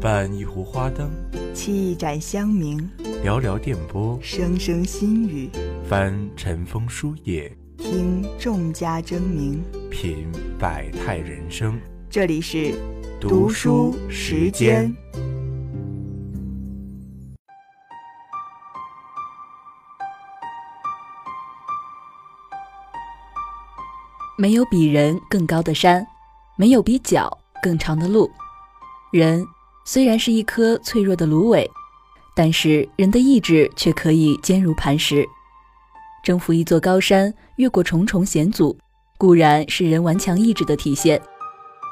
伴一壶花灯，沏一盏香茗，聊聊电波，声声心语，翻尘封书页，听众家争鸣，品百态人生。这里是读书时间。没有比人更高的山，没有比脚更长的路。人虽然是一颗脆弱的芦苇，但是人的意志却可以坚如磐石。征服一座高山，越过重重险阻，固然是人顽强意志的体现。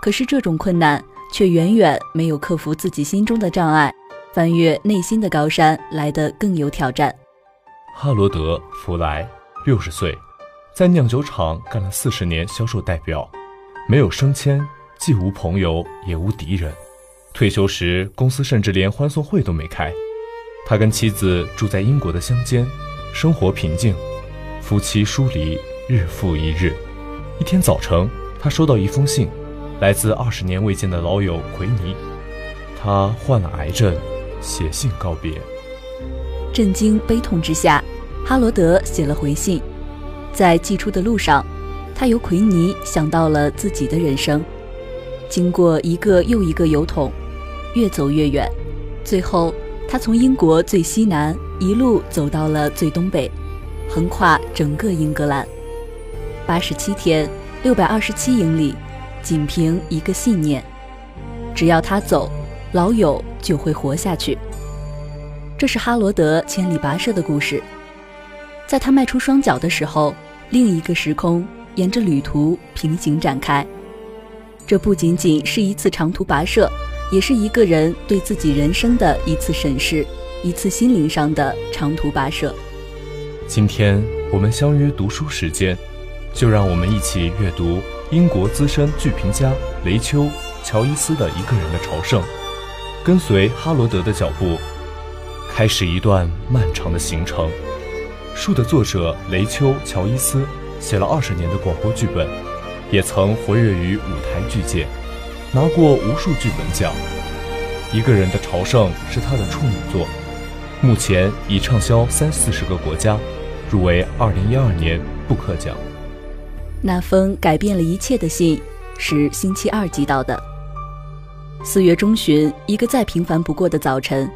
可是这种困难却远远没有克服自己心中的障碍，翻越内心的高山来得更有挑战。哈罗德·弗莱，六十岁。在酿酒厂干了四十年销售代表，没有升迁，既无朋友也无敌人。退休时，公司甚至连欢送会都没开。他跟妻子住在英国的乡间，生活平静，夫妻疏离日复一日。一天早晨，他收到一封信，来自二十年未见的老友奎尼，他患了癌症，写信告别。震惊悲痛之下，哈罗德写了回信。在寄出的路上，他由奎尼想到了自己的人生。经过一个又一个油桶，越走越远，最后他从英国最西南一路走到了最东北，横跨整个英格兰，八十七天，六百二十七英里，仅凭一个信念：只要他走，老友就会活下去。这是哈罗德千里跋涉的故事。在他迈出双脚的时候。另一个时空沿着旅途平行展开，这不仅仅是一次长途跋涉，也是一个人对自己人生的一次审视，一次心灵上的长途跋涉。今天我们相约读书时间，就让我们一起阅读英国资深剧评家雷丘·乔伊斯的一个人的朝圣，跟随哈罗德的脚步，开始一段漫长的行程。书的作者雷丘·乔伊斯写了二十年的广播剧本，也曾活跃于舞台剧界，拿过无数剧本奖。一个人的朝圣是他的处女作，目前已畅销三四十个国家，入围二零一二年布克奖。那封改变了一切的信是星期二寄到的。四月中旬，一个再平凡不过的早晨，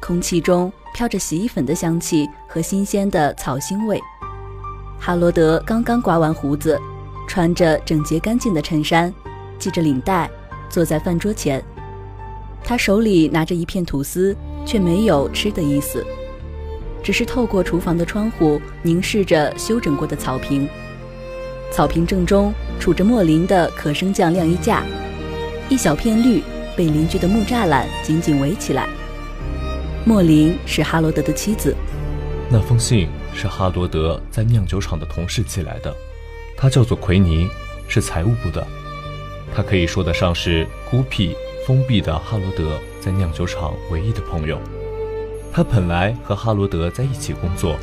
空气中。飘着洗衣粉的香气和新鲜的草腥味。哈罗德刚刚刮完胡子，穿着整洁干净的衬衫，系着领带，坐在饭桌前。他手里拿着一片吐司，却没有吃的意思，只是透过厨房的窗户凝视着修整过的草坪。草坪正中杵着莫林的可升降晾衣架，一小片绿被邻居的木栅栏紧紧围起来。莫林是哈罗德的妻子。那封信是哈罗德在酿酒厂的同事寄来的，他叫做奎尼，是财务部的。他可以说得上是孤僻封闭的哈罗德在酿酒厂唯一的朋友。他本来和哈罗德在一起工作，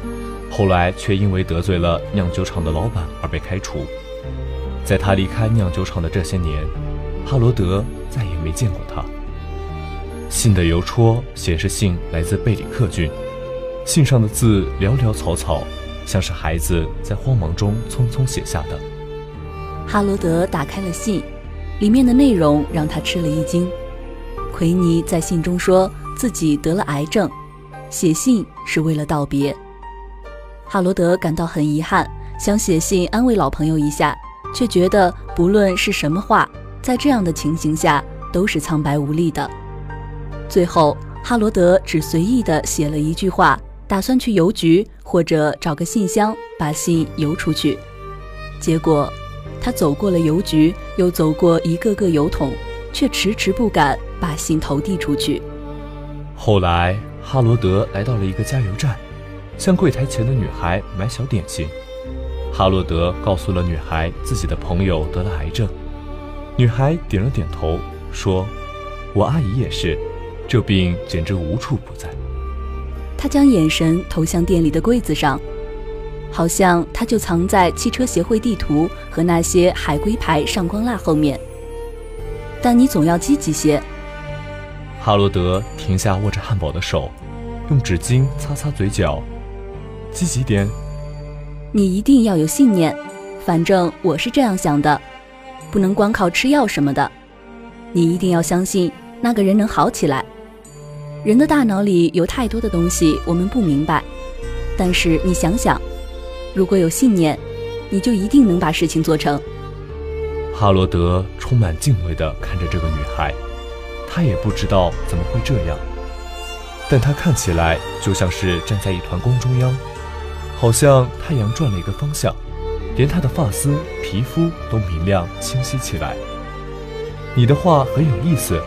后来却因为得罪了酿酒厂的老板而被开除。在他离开酿酒厂的这些年，哈罗德再也没见过他。信的邮戳显示信来自贝里克郡，信上的字潦潦草草，像是孩子在慌忙中匆匆写下的。哈罗德打开了信，里面的内容让他吃了一惊。奎尼在信中说自己得了癌症，写信是为了道别。哈罗德感到很遗憾，想写信安慰老朋友一下，却觉得不论是什么话，在这样的情形下都是苍白无力的。最后，哈罗德只随意地写了一句话，打算去邮局或者找个信箱把信邮出去。结果，他走过了邮局，又走过一个个邮筒，却迟迟不敢把信投递出去。后来，哈罗德来到了一个加油站，向柜台前的女孩买小点心。哈罗德告诉了女孩自己的朋友得了癌症，女孩点了点头，说：“我阿姨也是。”这病简直无处不在。他将眼神投向店里的柜子上，好像它就藏在汽车协会地图和那些海龟牌上光蜡后面。但你总要积极些。哈罗德停下握着汉堡的手，用纸巾擦擦嘴角，积极点。你一定要有信念，反正我是这样想的，不能光靠吃药什么的。你一定要相信那个人能好起来。人的大脑里有太多的东西我们不明白，但是你想想，如果有信念，你就一定能把事情做成。哈罗德充满敬畏地看着这个女孩。他也不知道怎么会这样，但他看起来就像是站在一团光中央，好像太阳转了一个方向，连他的发丝、皮肤都明亮清晰起来。你的话很有意思，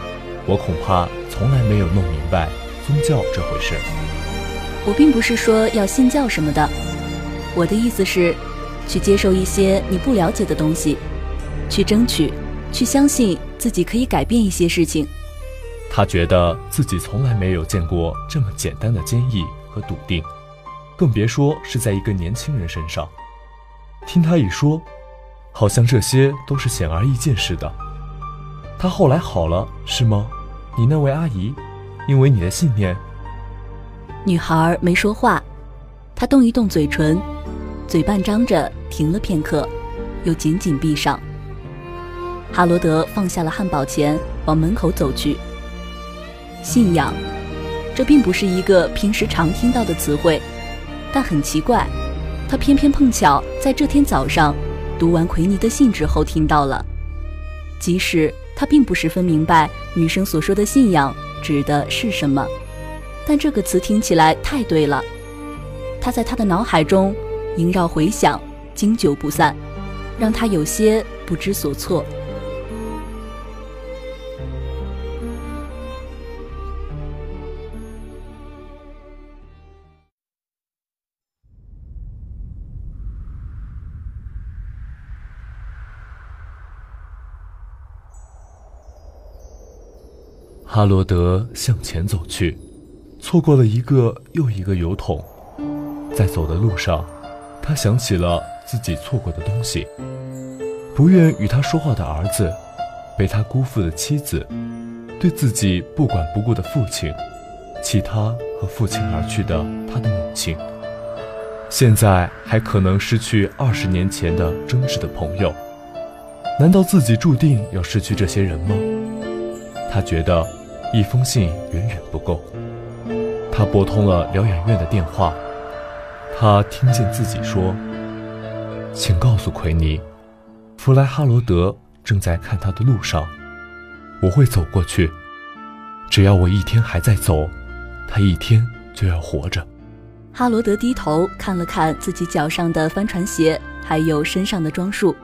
我恐怕从来没有弄明白宗教这回事。我并不是说要信教什么的，我的意思是，去接受一些你不了解的东西，去争取，去相信自己可以改变一些事情。他觉得自己从来没有见过这么简单的坚毅和笃定，更别说是在一个年轻人身上。听他一说，好像这些都是显而易见似的。他后来好了，是吗？你那位阿姨，因为你的信念。女孩没说话，她动一动嘴唇，嘴半张着，停了片刻，又紧紧闭上。哈罗德放下了汉堡钱，往门口走去。信仰，这并不是一个平时常听到的词汇，但很奇怪，他偏偏碰巧在这天早上读完奎尼的信之后听到了。即使他并不十分明白女生所说的信仰指的是什么，但这个词听起来太对了，他在他的脑海中萦绕回响，经久不散，让他有些不知所措。哈罗德向前走去，错过了一个又一个油桶。在走的路上，他想起了自己错过的东西：不愿与他说话的儿子，被他辜负的妻子，对自己不管不顾的父亲，弃他和父亲而去的他的母亲。现在还可能失去二十年前的真挚的朋友。难道自己注定要失去这些人吗？他觉得。一封信远远不够。他拨通了疗养院的电话，他听见自己说：“请告诉奎尼，弗莱哈罗德正在看他的路上，我会走过去。只要我一天还在走，他一天就要活着。”哈罗德低头看了看自己脚上的帆船鞋，还有身上的装束，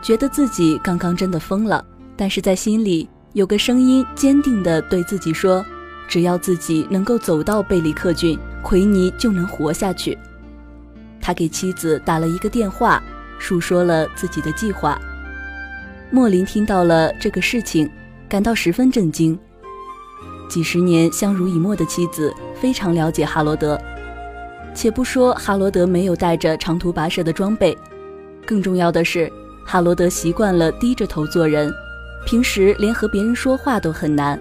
觉得自己刚刚真的疯了，但是在心里。有个声音坚定地对自己说：“只要自己能够走到贝里克郡，奎尼就能活下去。”他给妻子打了一个电话，述说了自己的计划。莫林听到了这个事情，感到十分震惊。几十年相濡以沫的妻子非常了解哈罗德，且不说哈罗德没有带着长途跋涉的装备，更重要的是，哈罗德习惯了低着头做人。平时连和别人说话都很难，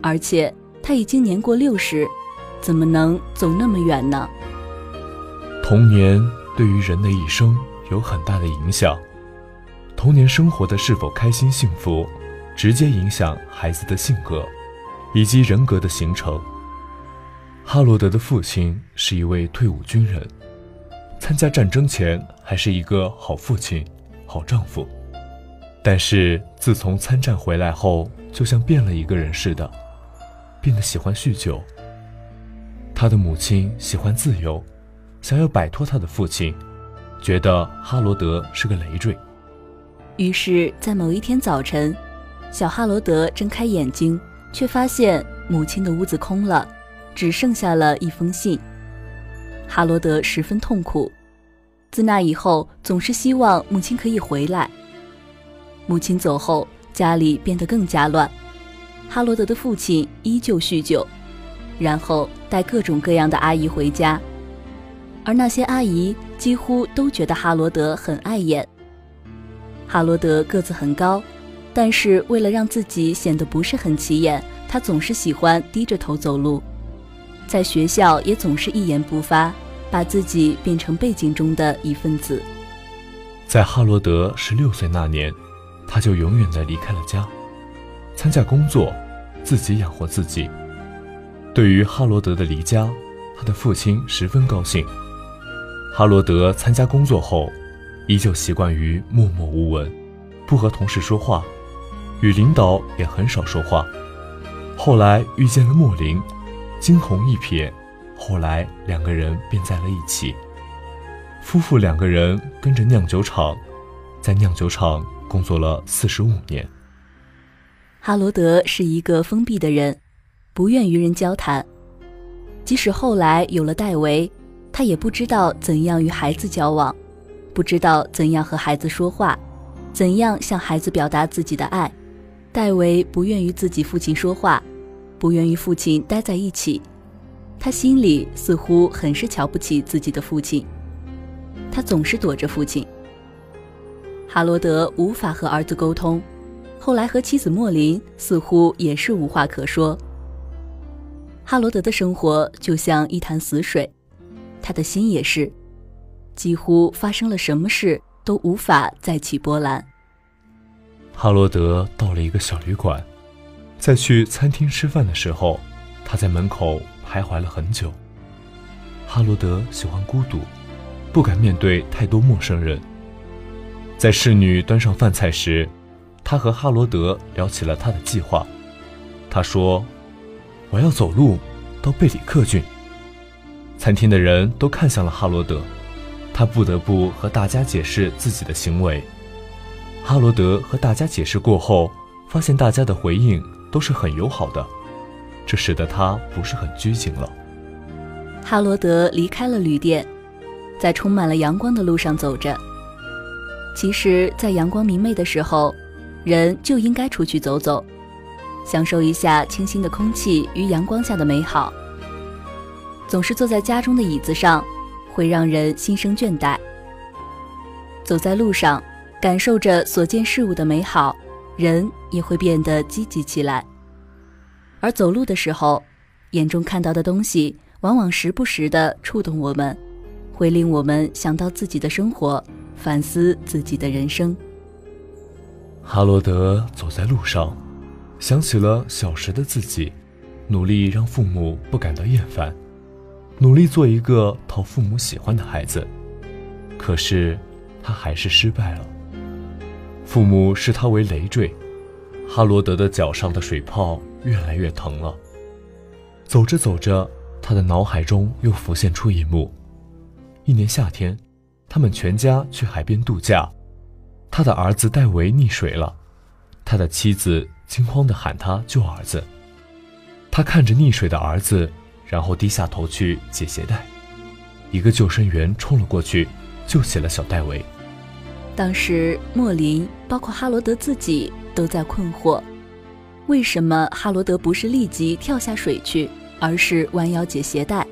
而且他已经年过六十，怎么能走那么远呢？童年对于人的一生有很大的影响，童年生活的是否开心幸福，直接影响孩子的性格，以及人格的形成。哈罗德的父亲是一位退伍军人，参加战争前还是一个好父亲、好丈夫。但是自从参战回来后，就像变了一个人似的，变得喜欢酗酒。他的母亲喜欢自由，想要摆脱他的父亲，觉得哈罗德是个累赘。于是，在某一天早晨，小哈罗德睁开眼睛，却发现母亲的屋子空了，只剩下了一封信。哈罗德十分痛苦，自那以后，总是希望母亲可以回来。母亲走后，家里变得更加乱。哈罗德的父亲依旧酗酒，然后带各种各样的阿姨回家，而那些阿姨几乎都觉得哈罗德很碍眼。哈罗德个子很高，但是为了让自己显得不是很起眼，他总是喜欢低着头走路，在学校也总是一言不发，把自己变成背景中的一份子。在哈罗德十六岁那年，他就永远的离开了家，参加工作，自己养活自己。对于哈罗德的离家，他的父亲十分高兴。哈罗德参加工作后，依旧习惯于默默无闻，不和同事说话，与领导也很少说话。后来遇见了莫林，惊鸿一瞥，后来两个人便在了一起。夫妇两个人跟着酿酒厂，在酿酒厂工作了四十五年。哈罗德是一个封闭的人，不愿与人交谈。即使后来有了戴维，他也不知道怎样与孩子交往，不知道怎样和孩子说话，怎样向孩子表达自己的爱。戴维不愿与自己父亲说话，不愿与父亲待在一起，他心里似乎很是瞧不起自己的父亲。他总是躲着父亲。哈罗德无法和儿子沟通，后来和妻子莫林似乎也是无话可说。哈罗德的生活就像一潭死水，他的心也是，几乎发生了什么事都无法再起波澜。哈罗德到了一个小旅馆，在去餐厅吃饭的时候，他在门口徘徊了很久。哈罗德喜欢孤独。不敢面对太多陌生人。在侍女端上饭菜时，他和哈罗德聊起了他的计划。他说：“我要走路到贝里克郡。”餐厅的人都看向了哈罗德，他不得不和大家解释自己的行为。哈罗德和大家解释过后，发现大家的回应都是很友好的，这使得他不是很拘谨了。哈罗德离开了旅店。在充满了阳光的路上走着。其实，在阳光明媚的时候，人就应该出去走走，享受一下清新的空气与阳光下的美好。总是坐在家中的椅子上，会让人心生倦怠。走在路上，感受着所见事物的美好，人也会变得积极起来。而走路的时候，眼中看到的东西，往往时不时地触动我们。会令我们想到自己的生活，反思自己的人生。哈罗德走在路上，想起了小时的自己，努力让父母不感到厌烦，努力做一个讨父母喜欢的孩子。可是他还是失败了。父母视他为累赘，哈罗德的脚上的水泡越来越疼了。走着走着，他的脑海中又浮现出一幕。一年夏天，他们全家去海边度假。他的儿子戴维溺水了，他的妻子惊慌地喊他救儿子。他看着溺水的儿子，然后低下头去解鞋带。一个救生员冲了过去，救起了小戴维。当时，莫林，包括哈罗德自己都在困惑：为什么哈罗德不是立即跳下水去，而是弯腰解鞋带？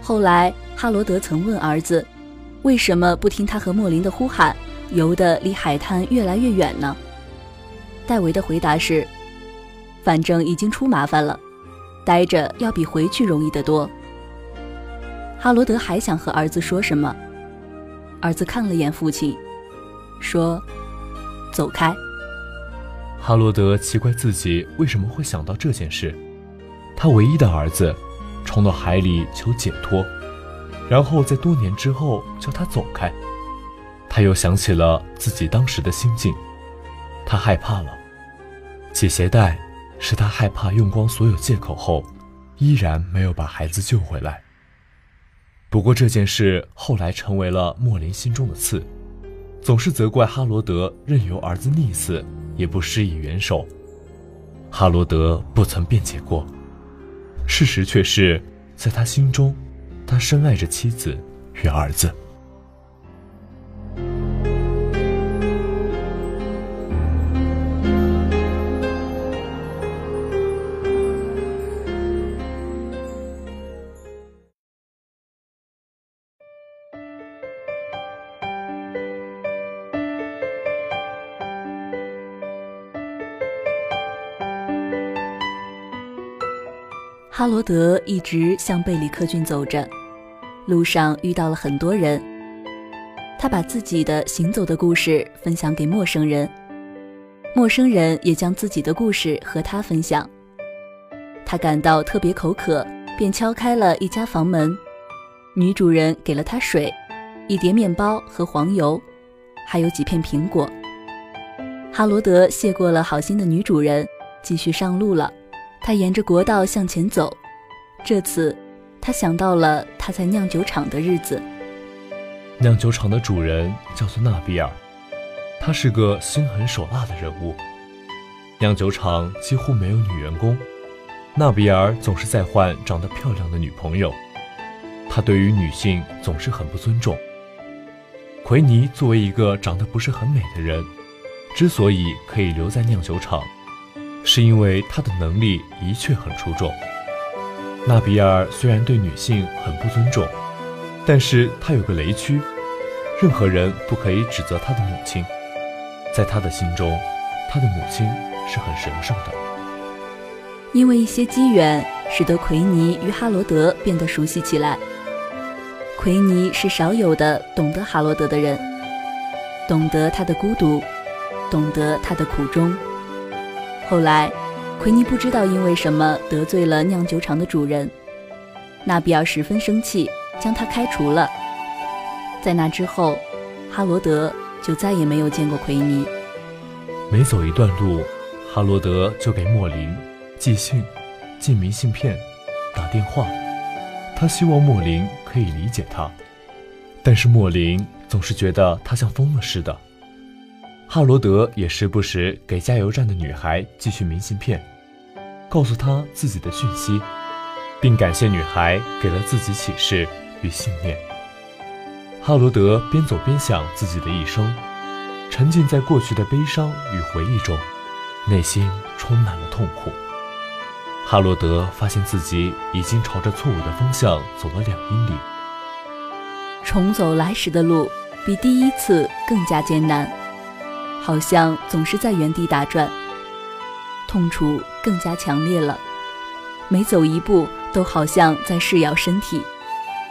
后来。哈罗德曾问儿子：“为什么不听他和莫林的呼喊，游得离海滩越来越远呢？”戴维的回答是：“反正已经出麻烦了，待着要比回去容易得多。”哈罗德还想和儿子说什么，儿子看了眼父亲，说：“走开。”哈罗德奇怪自己为什么会想到这件事，他唯一的儿子，冲到海里求解脱。然后在多年之后叫他走开，他又想起了自己当时的心境，他害怕了。解鞋带是他害怕用光所有借口后，依然没有把孩子救回来。不过这件事后来成为了莫林心中的刺，总是责怪哈罗德任由儿子溺死，也不施以援手。哈罗德不曾辩解过，事实却是在他心中。他深爱着妻子与儿子。罗德一直向贝里克郡走着，路上遇到了很多人。他把自己的行走的故事分享给陌生人，陌生人也将自己的故事和他分享。他感到特别口渴，便敲开了一家房门。女主人给了他水、一碟面包和黄油，还有几片苹果。哈罗德谢过了好心的女主人，继续上路了。他沿着国道向前走，这次他想到了他在酿酒厂的日子。酿酒厂的主人叫做纳比尔，他是个心狠手辣的人物。酿酒厂几乎没有女员工，纳比尔总是在换长得漂亮的女朋友。他对于女性总是很不尊重。奎尼作为一个长得不是很美的人，之所以可以留在酿酒厂。是因为他的能力的确很出众。纳比尔虽然对女性很不尊重，但是他有个雷区，任何人不可以指责他的母亲。在他的心中，他的母亲是很神圣的。因为一些机缘，使得奎尼与哈罗德变得熟悉起来。奎尼是少有的懂得哈罗德的人，懂得他的孤独，懂得他的苦衷。后来，奎尼不知道因为什么得罪了酿酒厂的主人，纳比尔十分生气，将他开除了。在那之后，哈罗德就再也没有见过奎尼。每走一段路，哈罗德就给莫林寄信、寄明信片、打电话，他希望莫林可以理解他，但是莫林总是觉得他像疯了似的。哈罗德也时不时给加油站的女孩寄去明信片，告诉她自己的讯息，并感谢女孩给了自己启示与信念。哈罗德边走边想自己的一生，沉浸在过去的悲伤与回忆中，内心充满了痛苦。哈罗德发现自己已经朝着错误的方向走了两英里，重走来时的路比第一次更加艰难。好像总是在原地打转，痛楚更加强烈了。每走一步，都好像在噬咬身体。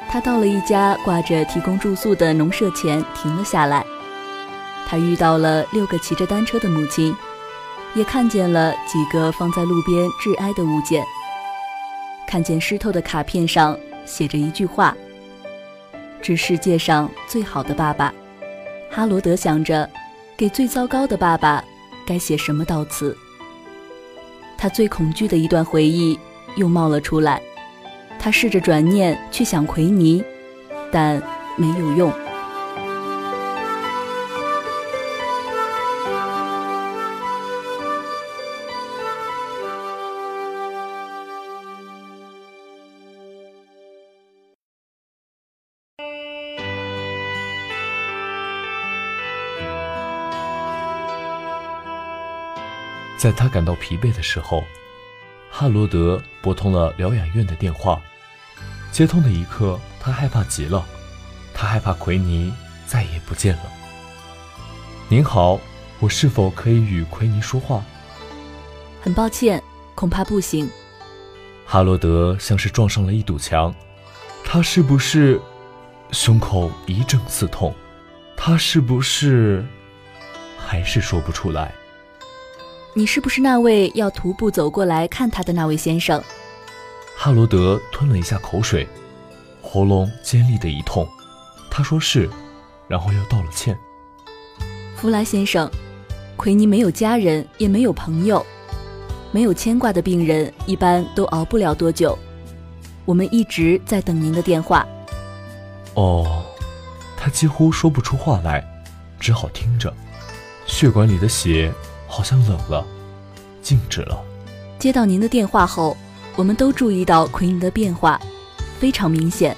他到了一家挂着提供住宿的农舍前，停了下来。他遇到了六个骑着单车的母亲，也看见了几个放在路边致哀的物件。看见湿透的卡片上写着一句话：“致世界上最好的爸爸。”哈罗德想着。给最糟糕的爸爸，该写什么悼词？他最恐惧的一段回忆又冒了出来。他试着转念去想奎尼，但没有用。在他感到疲惫的时候，哈罗德拨通了疗养院的电话。接通的一刻，他害怕极了，他害怕奎尼再也不见了。您好，我是否可以与奎尼说话？很抱歉，恐怕不行。哈罗德像是撞上了一堵墙，他是不是胸口一阵刺痛？他是不是还是说不出来？你是不是那位要徒步走过来看他的那位先生？哈罗德吞了一下口水，喉咙尖利的一痛。他说是，然后又道了歉。弗莱先生，奎尼没有家人，也没有朋友，没有牵挂的病人一般都熬不了多久。我们一直在等您的电话。哦，他几乎说不出话来，只好听着，血管里的血。好像冷了，静止了。接到您的电话后，我们都注意到奎尼的变化，非常明显。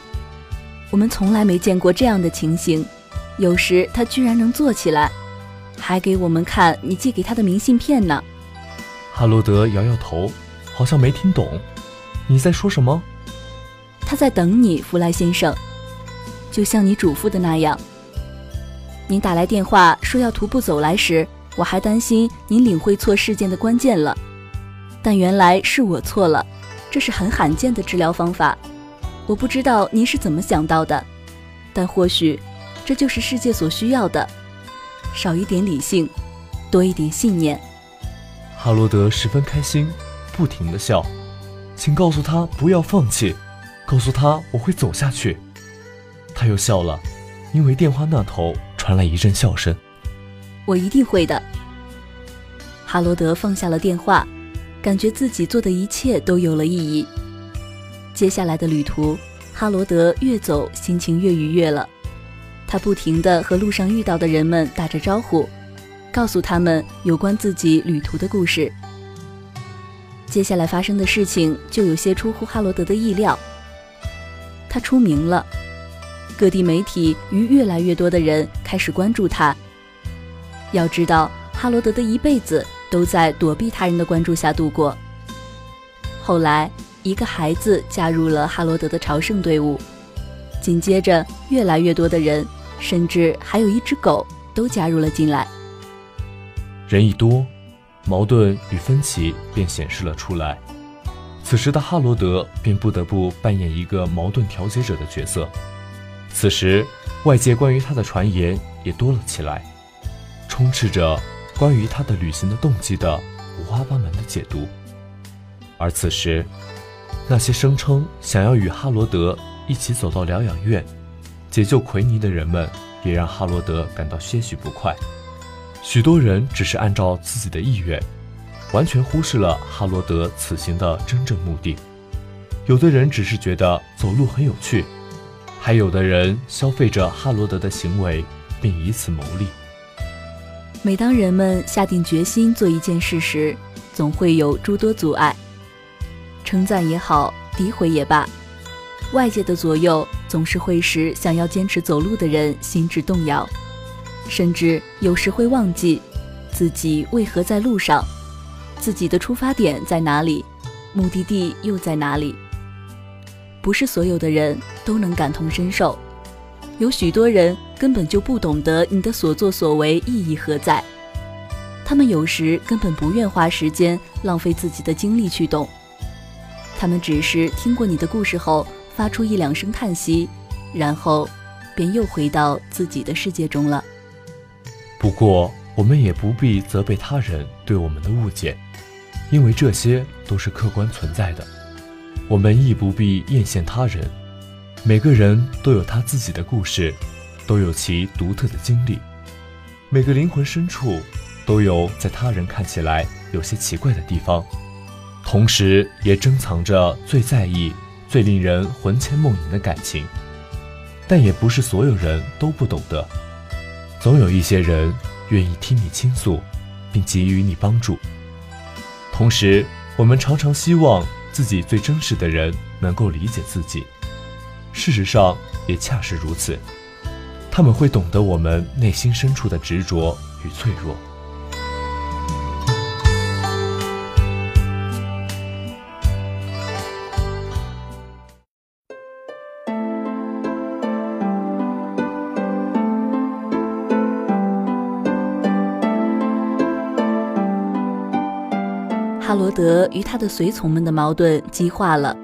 我们从来没见过这样的情形。有时他居然能坐起来，还给我们看你寄给他的明信片呢。哈罗德摇摇头，好像没听懂。你在说什么？他在等你，弗莱先生，就像你嘱咐的那样。您打来电话说要徒步走来时。我还担心您领会错事件的关键了，但原来是我错了。这是很罕见的治疗方法。我不知道您是怎么想到的，但或许这就是世界所需要的：少一点理性，多一点信念。哈罗德十分开心，不停地笑。请告诉他不要放弃，告诉他我会走下去。他又笑了，因为电话那头传来一阵笑声。我一定会的。哈罗德放下了电话，感觉自己做的一切都有了意义。接下来的旅途，哈罗德越走心情越愉悦了。他不停地和路上遇到的人们打着招呼，告诉他们有关自己旅途的故事。接下来发生的事情就有些出乎哈罗德的意料。他出名了，各地媒体与越来越多的人开始关注他。要知道，哈罗德的一辈子都在躲避他人的关注下度过。后来。一个孩子加入了哈罗德的朝圣队伍，紧接着，越来越多的人，甚至还有一只狗，都加入了进来。人一多，矛盾与分歧便显示了出来。此时的哈罗德便不得不扮演一个矛盾调解者的角色。此时，外界关于他的传言也多了起来，充斥着关于他的旅行的动机的五花八门的解读。而此时，那些声称想要与哈罗德一起走到疗养院，解救奎尼的人们，也让哈罗德感到些许不快。许多人只是按照自己的意愿，完全忽视了哈罗德此行的真正目的。有的人只是觉得走路很有趣，还有的人消费着哈罗德的行为，并以此牟利。每当人们下定决心做一件事时，总会有诸多阻碍。称赞也好，诋毁也罢，外界的左右总是会使想要坚持走路的人心智动摇，甚至有时会忘记自己为何在路上，自己的出发点在哪里，目的地又在哪里。不是所有的人都能感同身受，有许多人根本就不懂得你的所作所为意义何在，他们有时根本不愿花时间浪费自己的精力去懂。他们只是听过你的故事后，发出一两声叹息，然后便又回到自己的世界中了。不过，我们也不必责备他人对我们的误解，因为这些都是客观存在的。我们亦不必艳羡他人。每个人都有他自己的故事，都有其独特的经历。每个灵魂深处都有在他人看起来有些奇怪的地方。同时，也珍藏着最在意、最令人魂牵梦萦的感情，但也不是所有人都不懂得。总有一些人愿意听你倾诉，并给予你帮助。同时，我们常常希望自己最真实的人能够理解自己。事实上，也恰是如此，他们会懂得我们内心深处的执着与脆弱。哈罗德与他的随从们的矛盾激化了，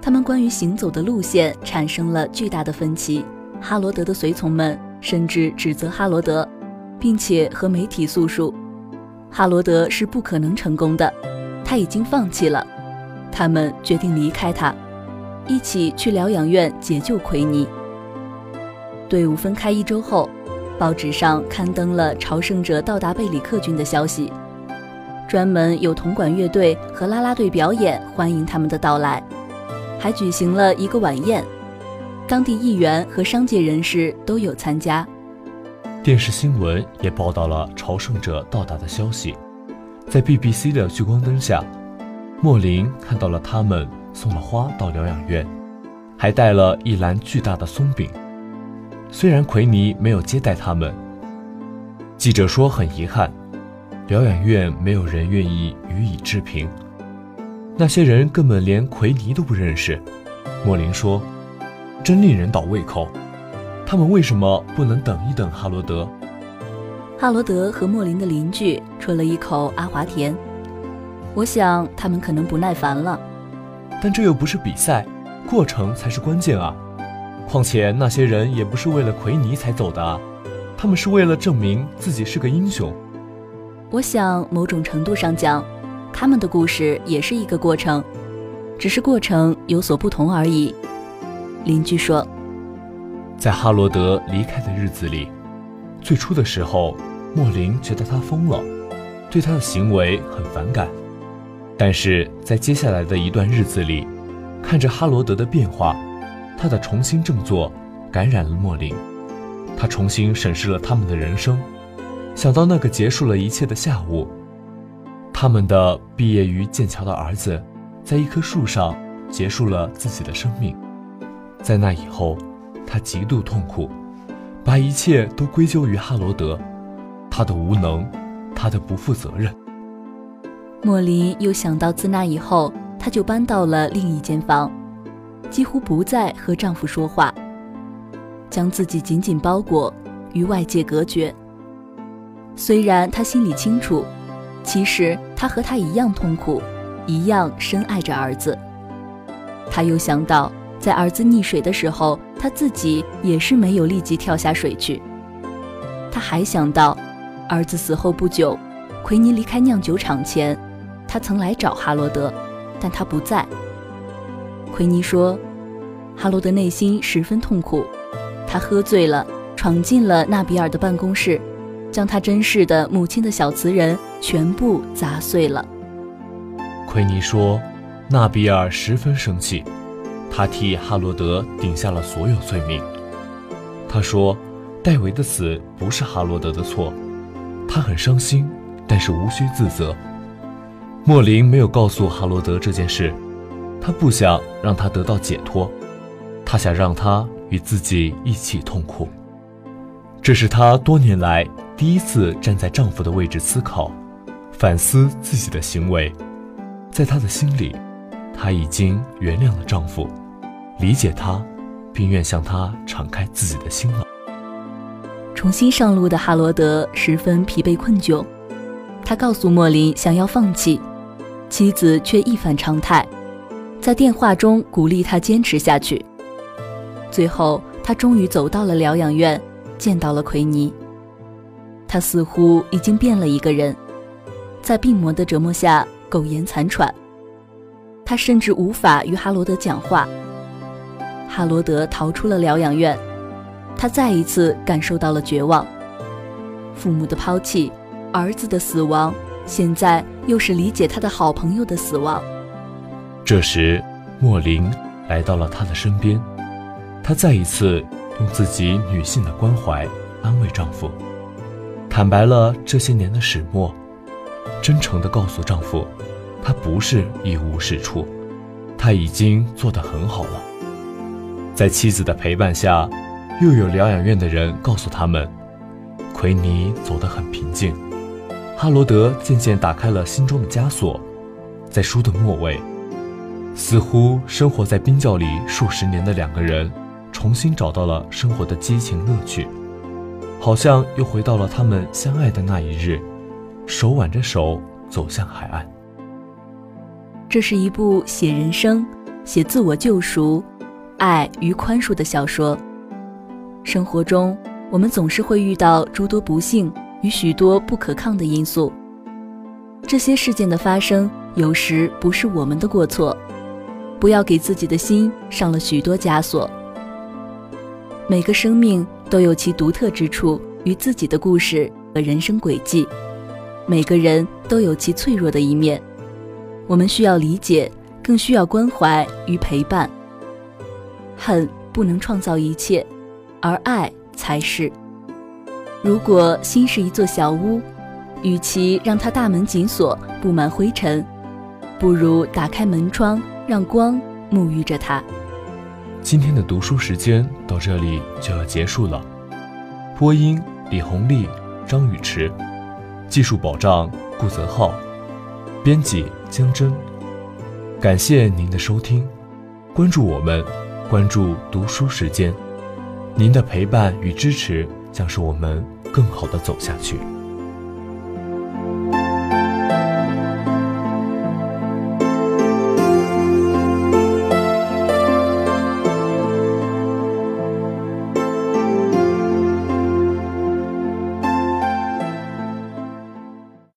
他们关于行走的路线产生了巨大的分歧。哈罗德的随从们甚至指责哈罗德，并且和媒体诉说，哈罗德是不可能成功的，他已经放弃了。他们决定离开他，一起去疗养院解救奎尼。队伍分开一周后，报纸上刊登了朝圣者到达贝里克郡的消息。专门有铜管乐队和啦啦队表演欢迎他们的到来，还举行了一个晚宴，当地议员和商界人士都有参加。电视新闻也报道了朝圣者到达的消息，在 BBC 的聚光灯下，莫林看到了他们送了花到疗养院，还带了一篮巨大的松饼。虽然奎尼没有接待他们，记者说很遗憾。疗养院没有人愿意予以置评，那些人根本连奎尼都不认识。莫林说：“真令人倒胃口。他们为什么不能等一等哈罗德？”哈罗德和莫林的邻居啜了一口阿华田，我想他们可能不耐烦了。但这又不是比赛，过程才是关键啊！况且那些人也不是为了奎尼才走的啊，他们是为了证明自己是个英雄。我想，某种程度上讲，他们的故事也是一个过程，只是过程有所不同而已。邻居说，在哈罗德离开的日子里，最初的时候，莫林觉得他疯了，对他的行为很反感。但是在接下来的一段日子里，看着哈罗德的变化，他的重新振作感染了莫林。他重新审视了他们的人生，想到那个结束了一切的下午，他们的毕业于剑桥的儿子，在一棵树上结束了自己的生命。在那以后，他极度痛苦，把一切都归咎于哈罗德，他的无能，他的不负责任。莫林又想到，自那以后，她就搬到了另一间房，几乎不再和丈夫说话，将自己紧紧包裹，与外界隔绝。虽然她心里清楚，其实她和他一样痛苦，一样深爱着儿子。她又想到，在儿子溺水的时候，他自己也是没有立即跳下水去。他还想到，儿子死后不久，奎尼离开酿酒厂前。他曾来找哈罗德，但他不在。奎尼说，哈罗德内心十分痛苦，他喝醉了，闯进了纳比尔的办公室，将他珍视的母亲的小瓷人全部砸碎了。奎尼说，纳比尔十分生气，他替哈罗德顶下了所有罪名。他说，戴维的死不是哈罗德的错，他很伤心，但是无需自责。莫林没有告诉哈罗德这件事，他不想让他得到解脱，他想让他与自己一起痛苦。这是她多年来第一次站在丈夫的位置思考、反思自己的行为。在她的心里，她已经原谅了丈夫，理解他，并愿向他敞开自己的心了。重新上路的哈罗德十分疲惫困窘，他告诉莫林想要放弃。妻子却一反常态，在电话中鼓励他坚持下去。最后，他终于走到了疗养院，见到了奎尼。他似乎已经变了一个人，在病魔的折磨下苟延残喘。他甚至无法与哈罗德讲话。哈罗德逃出了疗养院，他再一次感受到了绝望。父母的抛弃，儿子的死亡。现在又是理解他的好朋友的死亡。这时，莫林来到了他的身边，她再一次用自己女性的关怀安慰丈夫，坦白了这些年的始末，真诚地告诉丈夫，他不是一无是处，他已经做得很好了。在妻子的陪伴下，又有疗养院的人告诉他们，奎尼走得很平静。哈罗德渐渐打开了心中的枷锁，在书的末尾，似乎生活在冰窖里数十年的两个人，重新找到了生活的激情乐趣，好像又回到了他们相爱的那一日，手挽着手走向海岸。这是一部写人生、写自我救赎、爱与宽恕的小说。生活中，我们总是会遇到诸多不幸。与许多不可抗的因素，这些事件的发生有时不是我们的过错，不要给自己的心上了许多枷锁。每个生命都有其独特之处与自己的故事和人生轨迹，每个人都有其脆弱的一面，我们需要理解，更需要关怀与陪伴。恨不能创造一切，而爱才是。如果心是一座小屋，与其让它大门紧锁、布满灰尘，不如打开门窗，让光沐浴着它。今天的读书时间到这里就要结束了。播音：李红丽、张雨驰，技术保障：顾泽浩，编辑：江真。感谢您的收听，关注我们，关注读书时间，您的陪伴与支持将是我们。更好的走下去。